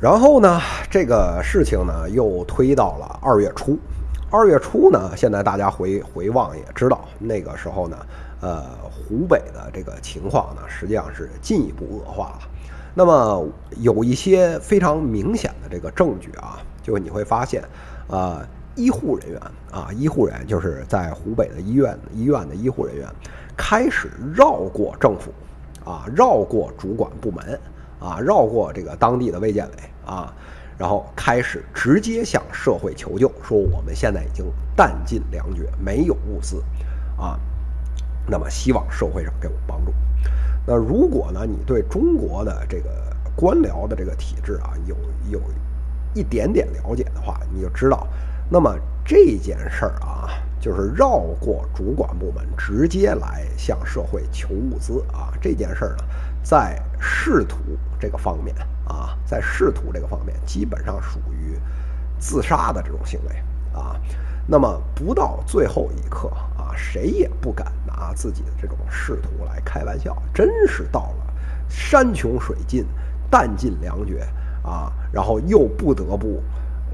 然后呢，这个事情呢又推到了二月初。二月初呢，现在大家回回望也知道，那个时候呢，呃，湖北的这个情况呢，实际上是进一步恶化了。那么有一些非常明显的这个证据啊，就你会发现，啊，医护人员啊，医护人员就是在湖北的医院医院的医护人员开始绕过政府，啊，绕过主管部门，啊，绕过这个当地的卫健委啊。然后开始直接向社会求救，说我们现在已经弹尽粮绝，没有物资，啊，那么希望社会上给我帮助。那如果呢，你对中国的这个官僚的这个体制啊，有有一点点了解的话，你就知道，那么这件事儿啊，就是绕过主管部门，直接来向社会求物资啊，这件事儿呢，在仕途这个方面。啊，在仕途这个方面，基本上属于自杀的这种行为啊。那么不到最后一刻啊，谁也不敢拿自己的这种仕途来开玩笑。真是到了山穷水尽、弹尽粮绝啊，然后又不得不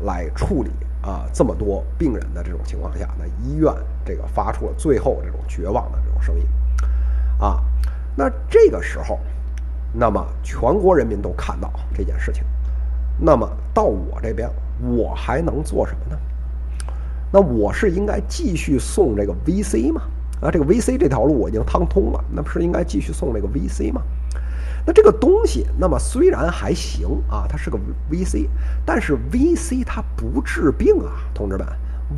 来处理啊这么多病人的这种情况下，那医院这个发出了最后这种绝望的这种声音啊。那这个时候。那么全国人民都看到这件事情，那么到我这边，我还能做什么呢？那我是应该继续送这个 VC 吗？啊，这个 VC 这条路我已经趟通了，那不是应该继续送这个 VC 吗？那这个东西，那么虽然还行啊，它是个 VC，但是 VC 它不治病啊，同志们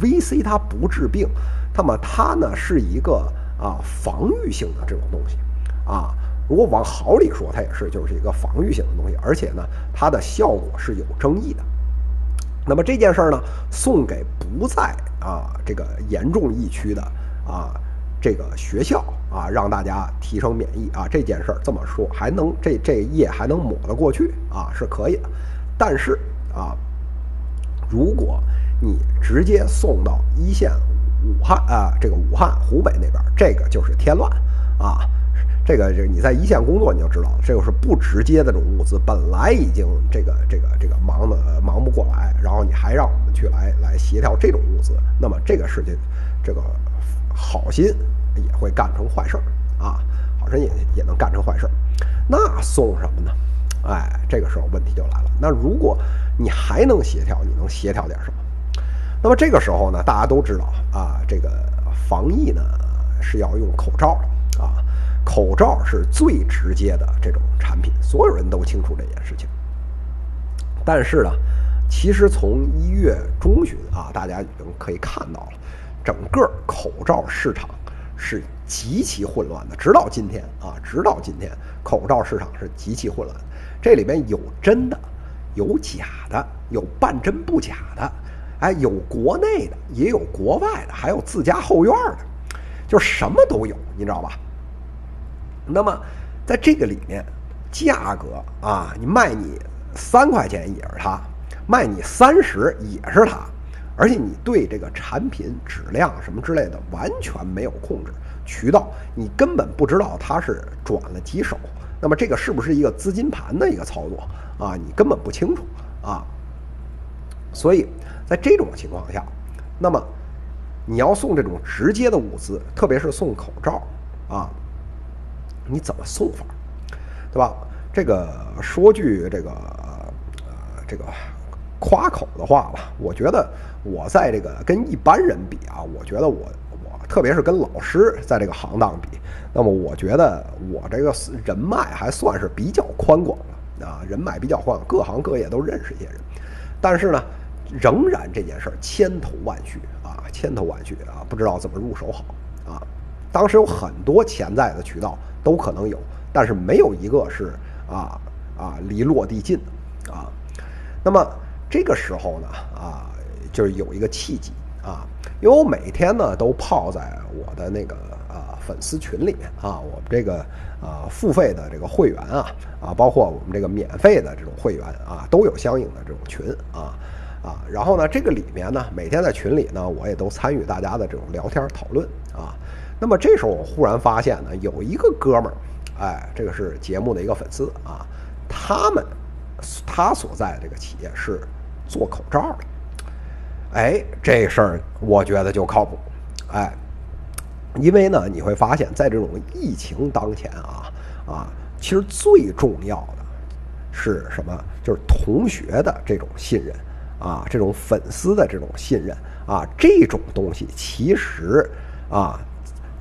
，VC 它不治病，那么它呢是一个啊防御性的这种东西啊。如果往好里说，它也是就是一个防御性的东西，而且呢，它的效果是有争议的。那么这件事儿呢，送给不在啊这个严重疫区的啊这个学校啊，让大家提升免疫啊，这件事儿这么说还能这这页还能抹得过去啊，是可以的。但是啊，如果你直接送到一线武汉啊，这个武汉湖北那边，这个就是添乱啊。这个，这个你在一线工作，你就知道。这个是不直接的这种物资，本来已经这个这个这个忙的忙不过来，然后你还让我们去来来协调这种物资，那么这个事情，这个好心也会干成坏事儿啊，好心也也能干成坏事儿。那送什么呢？哎，这个时候问题就来了。那如果你还能协调，你能协调点什么？那么这个时候呢，大家都知道啊，这个防疫呢是要用口罩的啊。口罩是最直接的这种产品，所有人都清楚这件事情。但是呢，其实从一月中旬啊，大家已经可以看到了，整个口罩市场是极其混乱的。直到今天啊，直到今天，口罩市场是极其混乱。这里面有真的，有假的，有半真不假的，哎，有国内的，也有国外的，还有自家后院的，就什么都有，你知道吧？那么，在这个里面，价格啊，你卖你三块钱也是它，卖你三十也是它，而且你对这个产品质量什么之类的完全没有控制，渠道你根本不知道它是转了几手，那么这个是不是一个资金盘的一个操作啊？你根本不清楚啊。所以在这种情况下，那么你要送这种直接的物资，特别是送口罩啊。你怎么送法，对吧？这个说句这个呃这个夸口的话吧，我觉得我在这个跟一般人比啊，我觉得我我特别是跟老师在这个行当比，那么我觉得我这个人脉还算是比较宽广的啊，人脉比较宽，各行各业都认识一些人。但是呢，仍然这件事儿千头万绪啊，千头万绪啊，不知道怎么入手好啊。当时有很多潜在的渠道。都可能有，但是没有一个是啊啊离落地近的啊。那么这个时候呢啊，就是有一个契机啊，因为我每天呢都泡在我的那个啊粉丝群里面啊，我们这个啊付费的这个会员啊啊，包括我们这个免费的这种会员啊，都有相应的这种群啊啊。然后呢，这个里面呢，每天在群里呢，我也都参与大家的这种聊天讨论啊。那么这时候我忽然发现呢，有一个哥们儿，哎，这个是节目的一个粉丝啊，他们，他所在的这个企业是做口罩的。哎，这事儿我觉得就靠谱。哎，因为呢，你会发现在这种疫情当前啊啊，其实最重要的是什么？就是同学的这种信任啊，这种粉丝的这种信任啊，这种东西其实啊，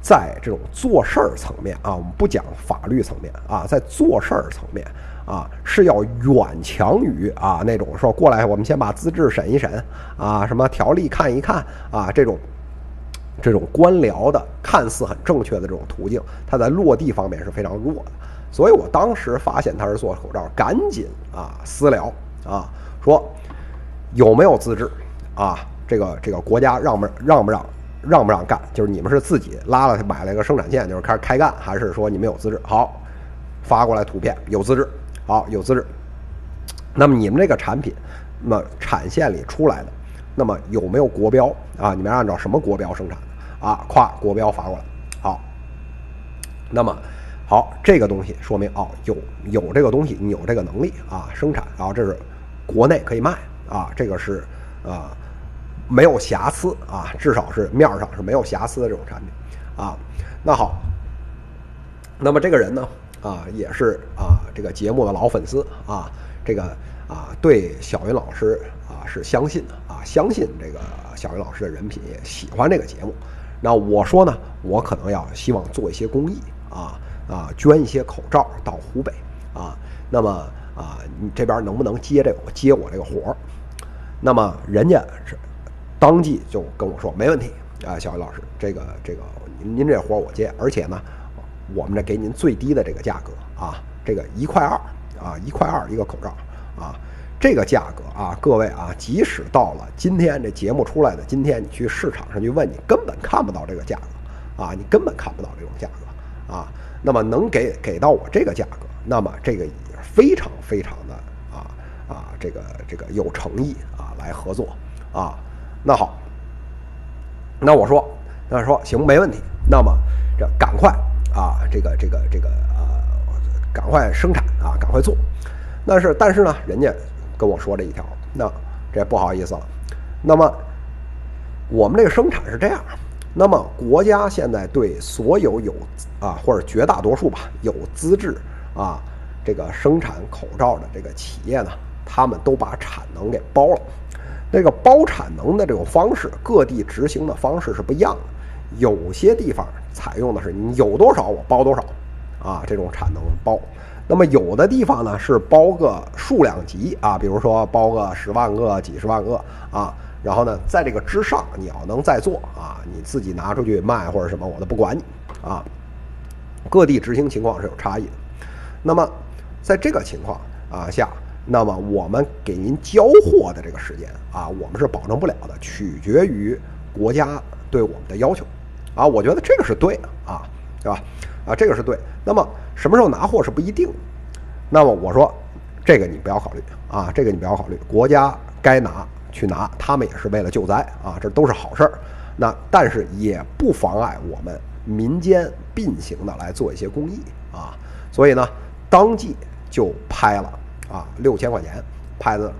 在这种做事儿层面啊，我们不讲法律层面啊，在做事儿层面。啊，是要远强于啊那种说过来，我们先把资质审一审啊，什么条例看一看啊，这种这种官僚的看似很正确的这种途径，它在落地方面是非常弱的。所以我当时发现他是做口罩，赶紧啊私聊啊说有没有资质啊？这个这个国家让不让不让让不让干？就是你们是自己拉了买了一个生产线，就是开始开干，还是说你们有资质？好，发过来图片，有资质。好，有资质。那么你们这个产品，那么产线里出来的，那么有没有国标啊？你们按照什么国标生产的啊？跨国标发过来。好，那么好，这个东西说明哦，有有这个东西，你有这个能力啊，生产然啊，这是国内可以卖啊，这个是啊没有瑕疵啊，至少是面上是没有瑕疵的这种产品啊。那好，那么这个人呢？啊，也是啊，这个节目的老粉丝啊，这个啊，对小云老师啊是相信的啊，相信这个小云老师的人品，喜欢这个节目。那我说呢，我可能要希望做一些公益啊啊，捐一些口罩到湖北啊。那么啊，你这边能不能接这个接我这个活儿？那么人家是当即就跟我说没问题啊，小云老师，这个这个您您这活儿我接，而且呢。我们这给您最低的这个价格啊，这个一块二啊，一块二一个口罩啊，这个价格啊，各位啊，即使到了今天这节目出来的今天，你去市场上去问，你根本看不到这个价格啊，你根本看不到这种价格啊。那么能给给到我这个价格，那么这个也非常非常的啊啊，这个这个有诚意啊，来合作啊。那好，那我说，那说行，没问题。那么这赶快。啊，这个这个这个呃，赶快生产啊，赶快做。那是，但是呢，人家跟我说这一条，那这不好意思了。那么我们这个生产是这样，那么国家现在对所有有啊，或者绝大多数吧，有资质啊，这个生产口罩的这个企业呢，他们都把产能给包了。那个包产能的这种方式，各地执行的方式是不一样的。有些地方采用的是你有多少我包多少，啊，这种产能包。那么有的地方呢是包个数量级啊，比如说包个十万个、几十万个啊。然后呢，在这个之上，你要能再做啊，你自己拿出去卖或者什么，我都不管你啊。各地执行情况是有差异的。那么在这个情况啊下，那么我们给您交货的这个时间啊，我们是保证不了的，取决于国家对我们的要求。啊，我觉得这个是对的啊，对吧？啊，这个是对。那么什么时候拿货是不一定。那么我说，这个你不要考虑啊，这个你不要考虑。国家该拿去拿，他们也是为了救灾啊，这都是好事儿。那但是也不妨碍我们民间并行的来做一些公益啊。所以呢，当即就拍了啊六千块钱拍子，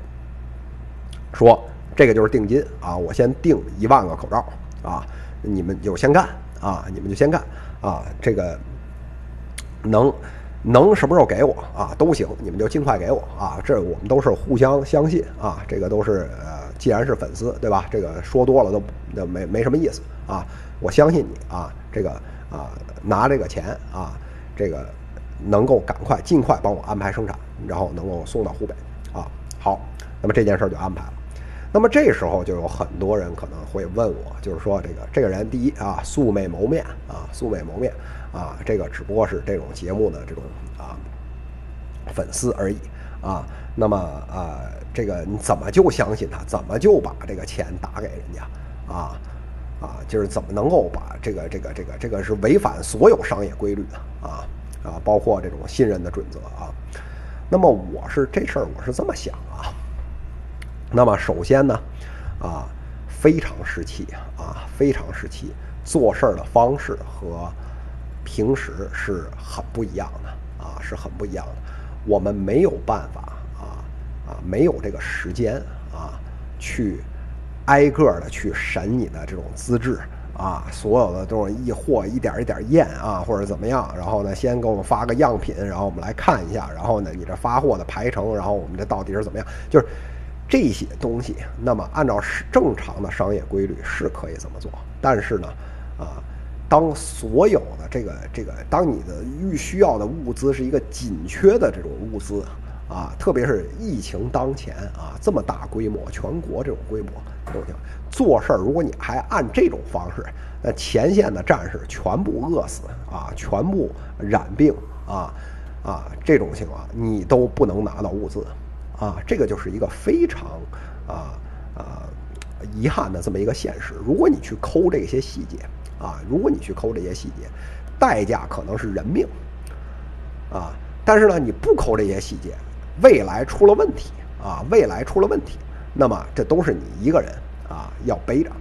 说这个就是定金啊，我先定一万个口罩啊。你们就先干啊！你们就先干啊！这个能能什么时候给我啊都行，你们就尽快给我啊！这我们都是互相相信啊！这个都是呃，既然是粉丝对吧？这个说多了都都没没什么意思啊！我相信你啊！这个啊拿这个钱啊，这个能够赶快尽快帮我安排生产，然后能够送到湖北啊！好，那么这件事儿就安排了。那么这时候就有很多人可能会问我，就是说这个这个人，第一啊，素未谋面啊，素未谋面啊，这个只不过是这种节目的这种啊粉丝而已啊。那么啊，这个你怎么就相信他？怎么就把这个钱打给人家啊？啊，就是怎么能够把这个这个这个这个是违反所有商业规律的啊啊，包括这种信任的准则啊。那么我是这事儿，我是这么想啊。那么首先呢，啊，非常时期啊，非常时期做事儿的方式和平时是很不一样的啊，是很不一样的。我们没有办法啊啊没有这个时间啊，去挨个的去审你的这种资质啊，所有的这种易货一点一点验啊，或者怎么样，然后呢，先给我们发个样品，然后我们来看一下，然后呢，你这发货的排程，然后我们这到底是怎么样，就是这些东西，那么按照正常的商业规律是可以这么做，但是呢，啊。当所有的这个这个，当你的预需要的物资是一个紧缺的这种物资啊，特别是疫情当前啊，这么大规模，全国这种规模，这种做事儿，如果你还按这种方式，那前线的战士全部饿死啊，全部染病啊啊，这种情况你都不能拿到物资啊，这个就是一个非常啊啊遗憾的这么一个现实。如果你去抠这些细节。啊，如果你去抠这些细节，代价可能是人命，啊，但是呢，你不抠这些细节，未来出了问题啊，未来出了问题，那么这都是你一个人啊要背着。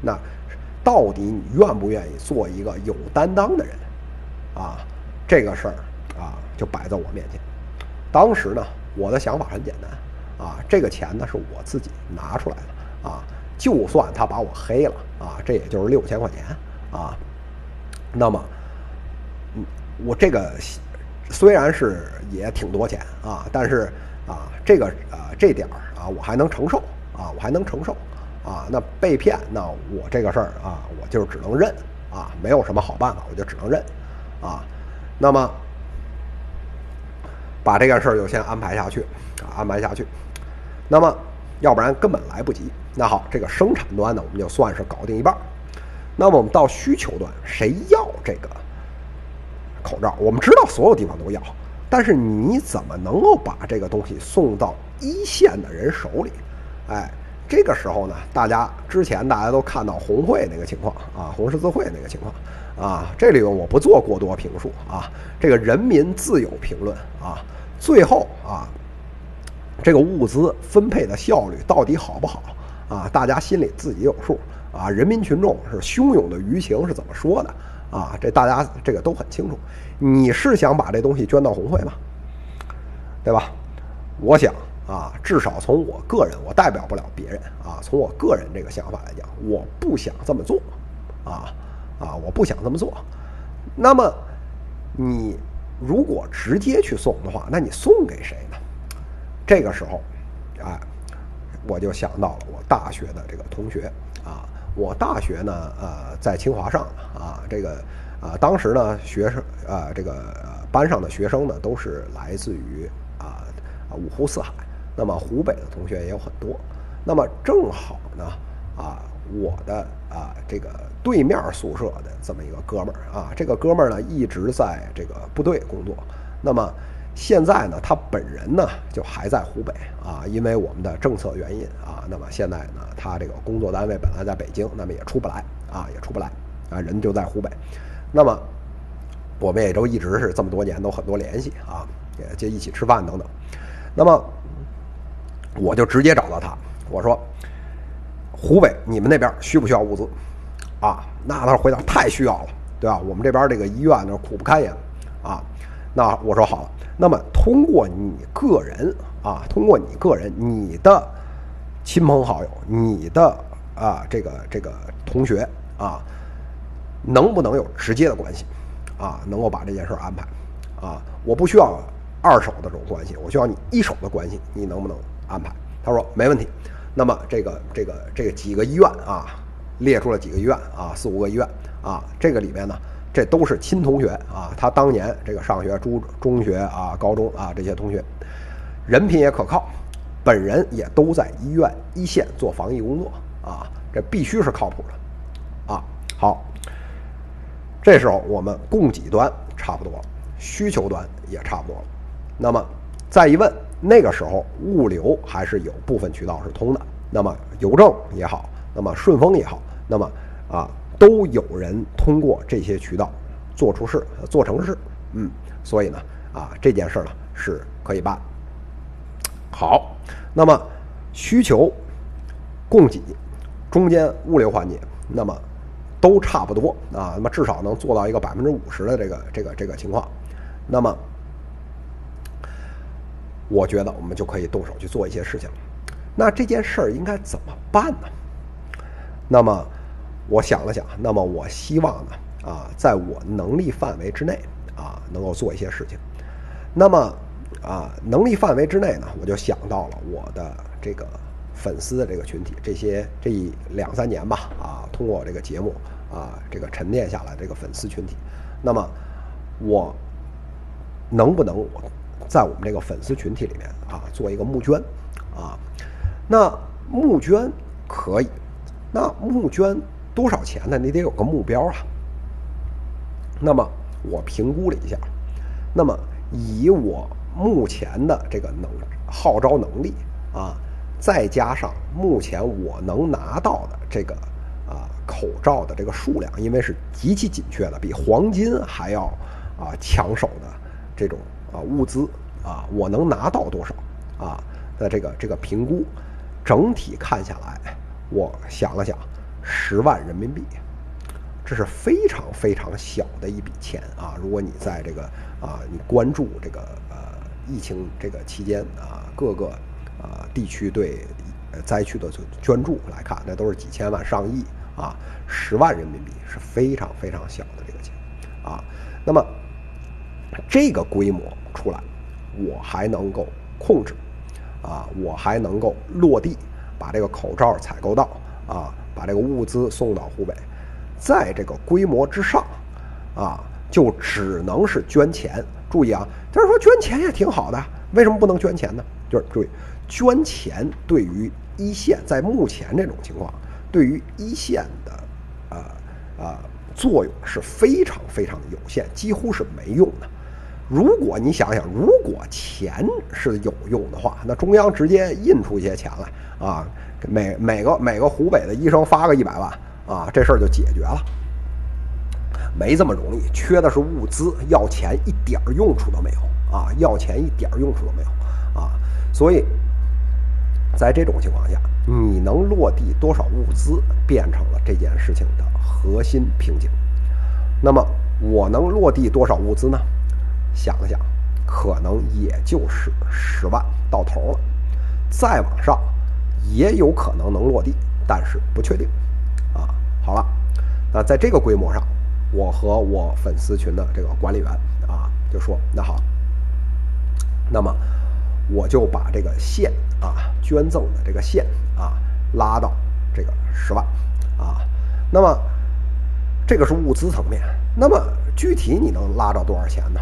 那到底你愿不愿意做一个有担当的人啊？这个事儿啊，就摆在我面前。当时呢，我的想法很简单啊，这个钱呢是我自己拿出来的啊。就算他把我黑了啊，这也就是六千块钱啊。那么，嗯，我这个虽然是也挺多钱啊，但是啊，这个啊这点儿啊，我还能承受啊，我还能承受啊。那被骗，那我这个事儿啊，我就只能认啊，没有什么好办法，我就只能认啊。那么，把这个事儿就先安排下去啊，安排下去。那么。要不然根本来不及。那好，这个生产端呢，我们就算是搞定一半。那么我们到需求端，谁要这个口罩？我们知道所有地方都要，但是你怎么能够把这个东西送到一线的人手里？哎，这个时候呢，大家之前大家都看到红会那个情况啊，红十字会那个情况啊，这里头我不做过多评述啊，这个人民自有评论啊。最后啊。这个物资分配的效率到底好不好啊？大家心里自己有数啊。人民群众是汹涌的舆情是怎么说的啊？这大家这个都很清楚。你是想把这东西捐到红会吗？对吧？我想啊，至少从我个人，我代表不了别人啊。从我个人这个想法来讲，我不想这么做啊啊！我不想这么做。那么你如果直接去送的话，那你送给谁呢？这个时候，哎，我就想到了我大学的这个同学啊。我大学呢，呃，在清华上啊。这个啊，当时呢，学生啊，这个班上的学生呢，都是来自于啊啊五湖四海。那么湖北的同学也有很多。那么正好呢，啊，我的啊这个对面宿舍的这么一个哥们儿啊，这个哥们儿呢一直在这个部队工作。那么。现在呢，他本人呢就还在湖北啊，因为我们的政策原因啊，那么现在呢，他这个工作单位本来在北京，那么也出不来啊，也出不来啊，人就在湖北。那么我们也都一直是这么多年都很多联系啊，也就一起吃饭等等。那么我就直接找到他，我说：“湖北你们那边需不需要物资？”啊，那他回答：“太需要了，对吧？我们这边这个医院呢苦不堪言啊。”那我说好。那么通过你个人啊，通过你个人，你的亲朋好友，你的啊这个这个同学啊，能不能有直接的关系啊？能够把这件事安排啊？我不需要二手的这种关系，我需要你一手的关系，你能不能安排？他说没问题。那么这个这个这个几个医院啊，列出了几个医院啊，四五个医院啊，这个里面呢。这都是亲同学啊，他当年这个上学中中学啊、高中啊这些同学，人品也可靠，本人也都在医院一线做防疫工作啊，这必须是靠谱的啊。好，这时候我们供给端差不多了，需求端也差不多了。那么再一问，那个时候物流还是有部分渠道是通的，那么邮政也好，那么顺丰也好，那么啊。都有人通过这些渠道做出事、做成事，嗯，所以呢，啊，这件事呢是可以办。好，那么需求、供给中间物流环节，那么都差不多啊，那么至少能做到一个百分之五十的这个这个这个情况。那么我觉得我们就可以动手去做一些事情。那这件事儿应该怎么办呢？那么我想了想，那么我希望呢，啊，在我能力范围之内啊，能够做一些事情。那么啊，能力范围之内呢，我就想到了我的这个粉丝的这个群体，这些这一两三年吧，啊，通过我这个节目啊，这个沉淀下来这个粉丝群体，那么我能不能在我们这个粉丝群体里面啊，做一个募捐啊？那募捐可以，那募捐多少钱呢？你得有个目标啊。那么我评估了一下，那么以我目前的这个能号召能力啊，再加上目前我能拿到的这个啊口罩的这个数量，因为是极其紧缺的，比黄金还要啊抢手的这种啊物资啊，我能拿到多少啊的这个这个评估。整体看下来，我想了想，十万人民币，这是非常非常小的一笔钱啊！如果你在这个啊，你关注这个呃疫情这个期间啊，各个啊地区对灾区的捐助来看，那都是几千万上亿啊！十万人民币是非常非常小的这个钱啊。那么这个规模出来，我还能够控制。啊，我还能够落地把这个口罩采购到啊，把这个物资送到湖北，在这个规模之上，啊，就只能是捐钱。注意啊，就是说捐钱也挺好的，为什么不能捐钱呢？就是注意，捐钱对于一线，在目前这种情况，对于一线的啊啊作用是非常非常的有限，几乎是没用的。如果你想想，如果钱是有用的话，那中央直接印出一些钱来啊，每每个每个湖北的医生发个一百万啊，这事儿就解决了。没这么容易，缺的是物资，要钱一点儿用处都没有啊，要钱一点儿用处都没有啊。所以，在这种情况下，你能落地多少物资，变成了这件事情的核心瓶颈。那么，我能落地多少物资呢？想了想，可能也就是十万到头了，再往上也有可能能落地，但是不确定。啊，好了，那在这个规模上，我和我粉丝群的这个管理员啊，就说那好，那么我就把这个线啊，捐赠的这个线啊，拉到这个十万啊，那么这个是物资层面，那么具体你能拉着多少钱呢？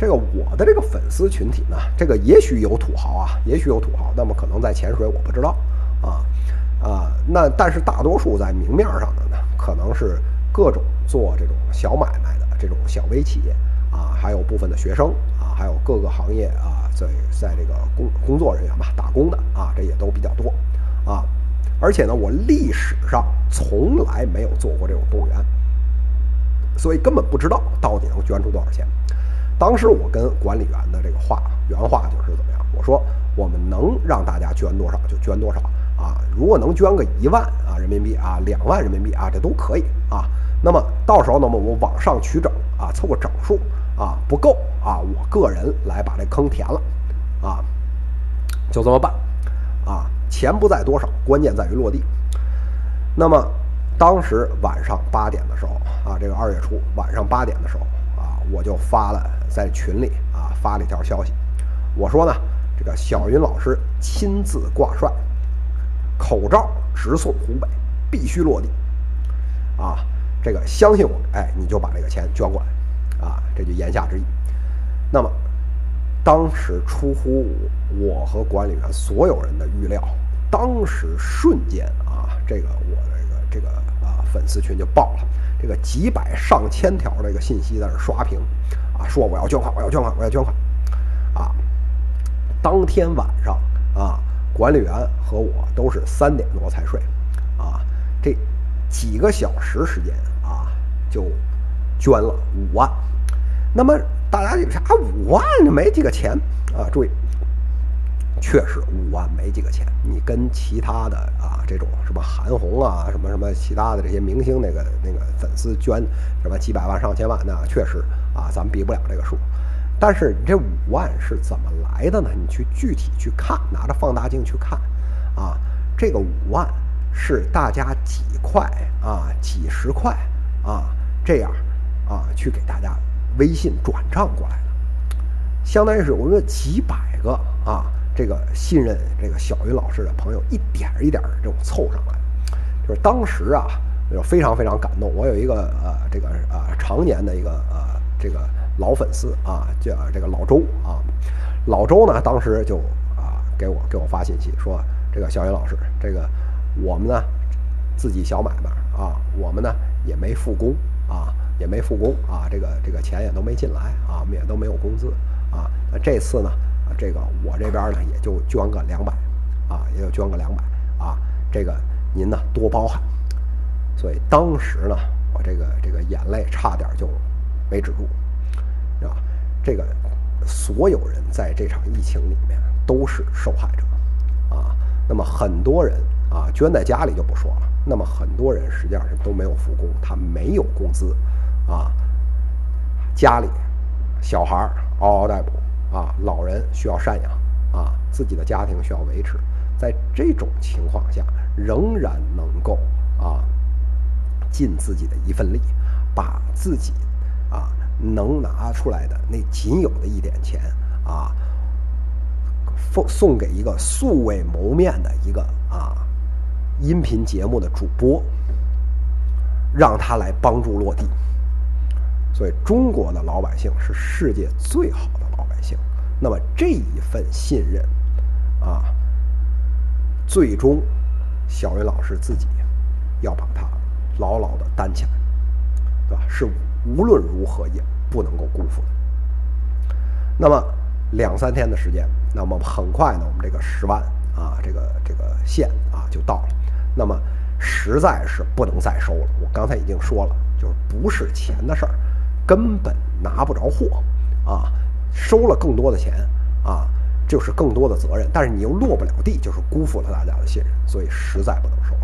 这个我的这个粉丝群体呢，这个也许有土豪啊，也许有土豪，那么可能在潜水，我不知道，啊啊，那但是大多数在明面上的呢，可能是各种做这种小买卖的这种小微企业啊，还有部分的学生啊，还有各个行业啊，在在这个工工作人员吧，打工的啊，这也都比较多啊，而且呢，我历史上从来没有做过这种动员，所以根本不知道到底能捐出多少钱。当时我跟管理员的这个话原话就是怎么样？我说我们能让大家捐多少就捐多少啊，如果能捐个一万啊人民币啊两万人民币啊这都可以啊。那么到时候呢我们往上取整啊凑个整数啊不够啊我个人来把这坑填了啊，就这么办啊。钱不在多少，关键在于落地。那么当时晚上八点的时候啊，这个二月初晚上八点的时候，我就发了。在群里啊发了一条消息，我说呢，这个小云老师亲自挂帅，口罩直送湖北，必须落地，啊，这个相信我，哎，你就把这个钱捐过来，啊，这就言下之意。那么，当时出乎我和管理员所有人的预料，当时瞬间啊，这个我这个这个啊粉丝群就爆了，这个几百上千条这个信息在这刷屏。啊，说我要捐款，我要捐款，我要捐款，啊！当天晚上啊，管理员和我都是三点多才睡，啊，这几个小时时间啊，就捐了五万。那么大家就啥？五万就没几个钱啊！注意。确实五万没几个钱，你跟其他的啊这种什么韩红啊什么什么其他的这些明星那个那个粉丝捐什么几百万上千万那确实啊咱们比不了这个数，但是你这五万是怎么来的呢？你去具体去看，拿着放大镜去看，啊，这个五万是大家几块啊，几十块啊，这样啊，去给大家微信转账过来的，相当于是我们几百个啊，这个信任这个小云老师的朋友一点一点的这种凑上来，就是当时啊，就非常非常感动。我有一个呃，这个呃，常年的一个呃，这个。老粉丝啊，叫这个老周啊，老周呢，当时就啊给我给我发信息说，这个小云老师，这个我们呢自己小买卖啊，我们呢也没复工啊，也没复工啊，这个这个钱也都没进来啊，我们也都没有工资啊，那这次呢，这个我这边呢也就捐个两百啊，也就捐个两百啊，这个您呢多包涵。所以当时呢，我这个这个眼泪差点就没止住。是吧？这个所有人在这场疫情里面都是受害者啊。那么很多人啊，捐在家里就不说了。那么很多人实际上是都没有复工，他没有工资啊。家里小孩嗷嗷待哺啊，老人需要赡养啊，自己的家庭需要维持。在这种情况下，仍然能够啊尽自己的一份力，把自己啊。能拿出来的那仅有的一点钱啊，送送给一个素未谋面的一个啊音频节目的主播，让他来帮助落地。所以中国的老百姓是世界最好的。那么这一份信任啊，最终小云老师自己要把它牢牢的担起来，对吧？是。无论如何也不能够辜负的。那么两三天的时间，那么很快呢，我们这个十万啊，这个这个线啊就到了。那么实在是不能再收了。我刚才已经说了，就是不是钱的事儿，根本拿不着货啊。收了更多的钱啊，就是更多的责任，但是你又落不了地，就是辜负了大家的信任，所以实在不能收了。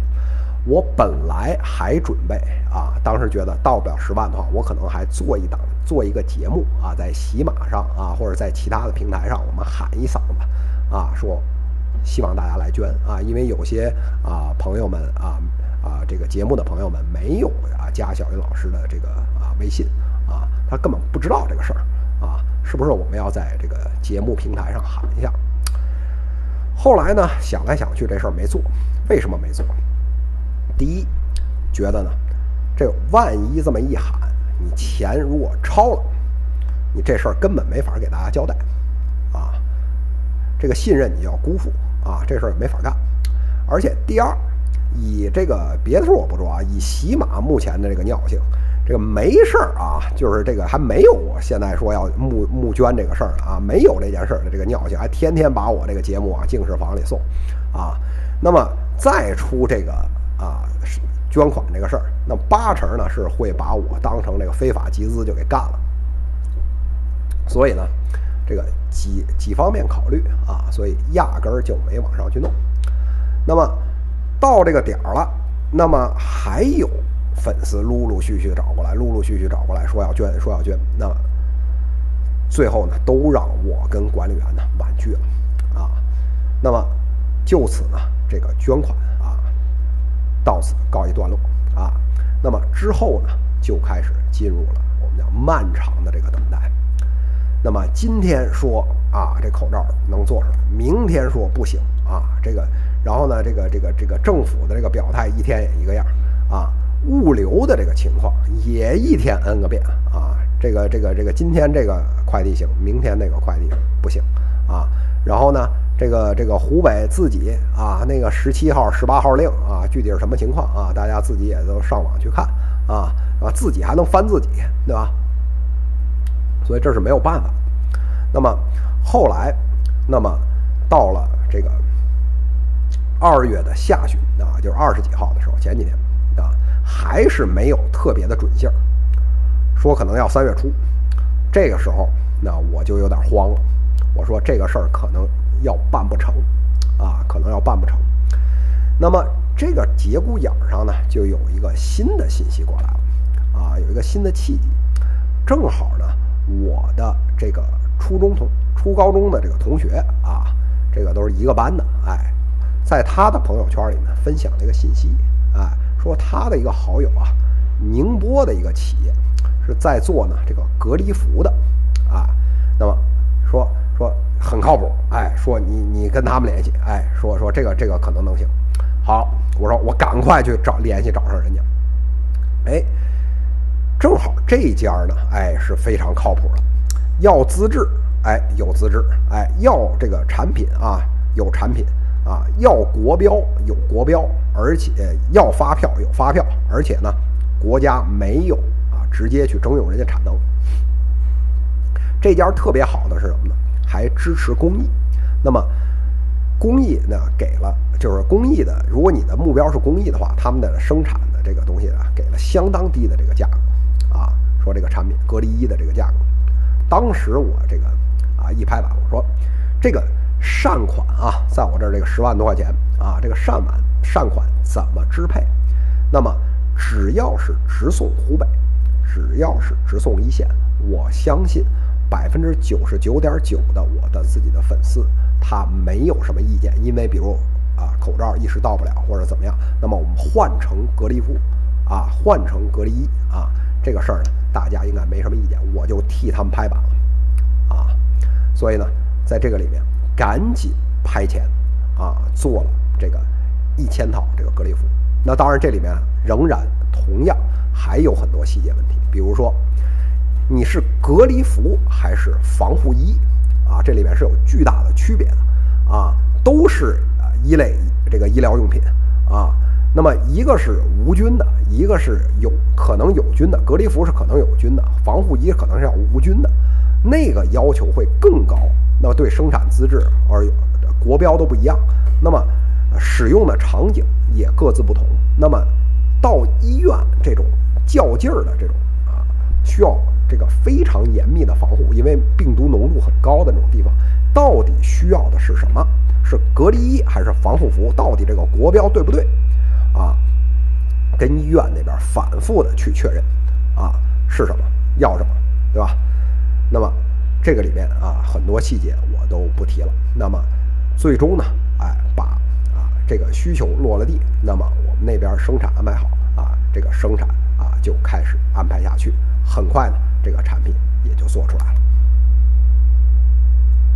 我本来还准备啊，当时觉得到不了十万的话，我可能还做一档做一个节目啊，在喜马上啊，或者在其他的平台上，我们喊一嗓子啊，说希望大家来捐啊，因为有些啊朋友们啊啊这个节目的朋友们没有啊加小云老师的这个啊微信啊，他根本不知道这个事儿啊，是不是我们要在这个节目平台上喊一下？后来呢，想来想去这事儿没做，为什么没做？第一，觉得呢，这万一这么一喊，你钱如果超了，你这事儿根本没法给大家交代，啊，这个信任你要辜负啊，这事儿没法干。而且第二，以这个别的事我不说啊，以喜马目前的这个尿性，这个没事儿啊，就是这个还没有我现在说要募募捐这个事儿啊，没有这件事儿的这个尿性，还天天把我这个节目啊净室房里送，啊，那么再出这个。啊，捐款这个事儿，那八成呢是会把我当成这个非法集资就给干了。所以呢，这个几几方面考虑啊，所以压根儿就没往上去弄。那么到这个点儿了，那么还有粉丝陆陆续续找过来，陆陆续续找过来说要捐，说要捐。那最后呢，都让我跟管理员呢婉拒了啊。那么就此呢，这个捐款啊。到此告一段落啊，那么之后呢，就开始进入了我们讲漫长的这个等待。那么今天说啊，这口罩能做出来，明天说不行啊，这个，然后呢，这个这个这个政府的这个表态一天也一个样啊，物流的这个情况也一天 n 个变啊，这个这个这个今天这个快递行，明天那个快递不行啊，然后呢？这个这个湖北自己啊，那个十七号、十八号令啊，具体是什么情况啊？大家自己也都上网去看啊，啊，自己还能翻自己，对吧？所以这是没有办法。那么后来，那么到了这个二月的下旬啊，就是二十几号的时候，前几天，还是没有特别的准信儿，说可能要三月初。这个时候，那我就有点慌了，我说这个事儿可能。要办不成，啊，可能要办不成。那么这个节骨眼儿上呢，就有一个新的信息过来了，啊，有一个新的契机。正好呢，我的这个初中同初高中的这个同学啊，这个都是一个班的，哎，在他的朋友圈里面分享了一个信息，哎，说他的一个好友啊，宁波的一个企业是在做呢这个隔离服的，啊，那么说说很靠谱，哎，说你你跟他们联系，哎，说说这个这个可能能行。好，我说我赶快去找联系找上人家，哎，正好这家呢，哎是非常靠谱的，要资质，哎有资质，哎要这个产品啊有产品啊要国标有国标，而且要发票有发票，而且呢国家没有啊直接去征用人家产能。这家特别好的是什么呢？还支持公益，那么。公益呢给了，就是公益的。如果你的目标是公益的话，他们的生产的这个东西啊，给了相当低的这个价格，啊，说这个产品隔离衣的这个价格。当时我这个啊一拍板，我说这个善款啊，在我这儿这个十万多块钱啊，这个善款善款怎么支配？那么只要是直送湖北，只要是直送一线，我相信百分之九十九点九的我的自己的粉丝。他没有什么意见，因为比如啊，口罩一时到不了或者怎么样，那么我们换成隔离服，啊，换成隔离衣啊，这个事儿呢，大家应该没什么意见，我就替他们拍板了，啊，所以呢，在这个里面赶紧拍钱，啊，做了这个一千套这个隔离服。那当然这里面仍然同样还有很多细节问题，比如说你是隔离服还是防护衣？啊，这里面是有巨大的区别的，啊，都是一类这个医疗用品啊。那么一个是无菌的，一个是有可能有菌的。隔离服是可能有菌的，防护衣可能是要无菌的，那个要求会更高。那么对生产资质而国标都不一样，那么使用的场景也各自不同。那么到医院这种较劲儿的这种啊，需要。这个非常严密的防护，因为病毒浓度很高的那种地方，到底需要的是什么？是隔离衣还是防护服？到底这个国标对不对？啊，跟医院那边反复的去确认，啊，是什么，要什么，对吧？那么这个里面啊，很多细节我都不提了。那么最终呢，哎，把啊这个需求落了地，那么我们那边生产安排好啊，这个生产啊就开始安排下去，很快呢。这个产品也就做出来了。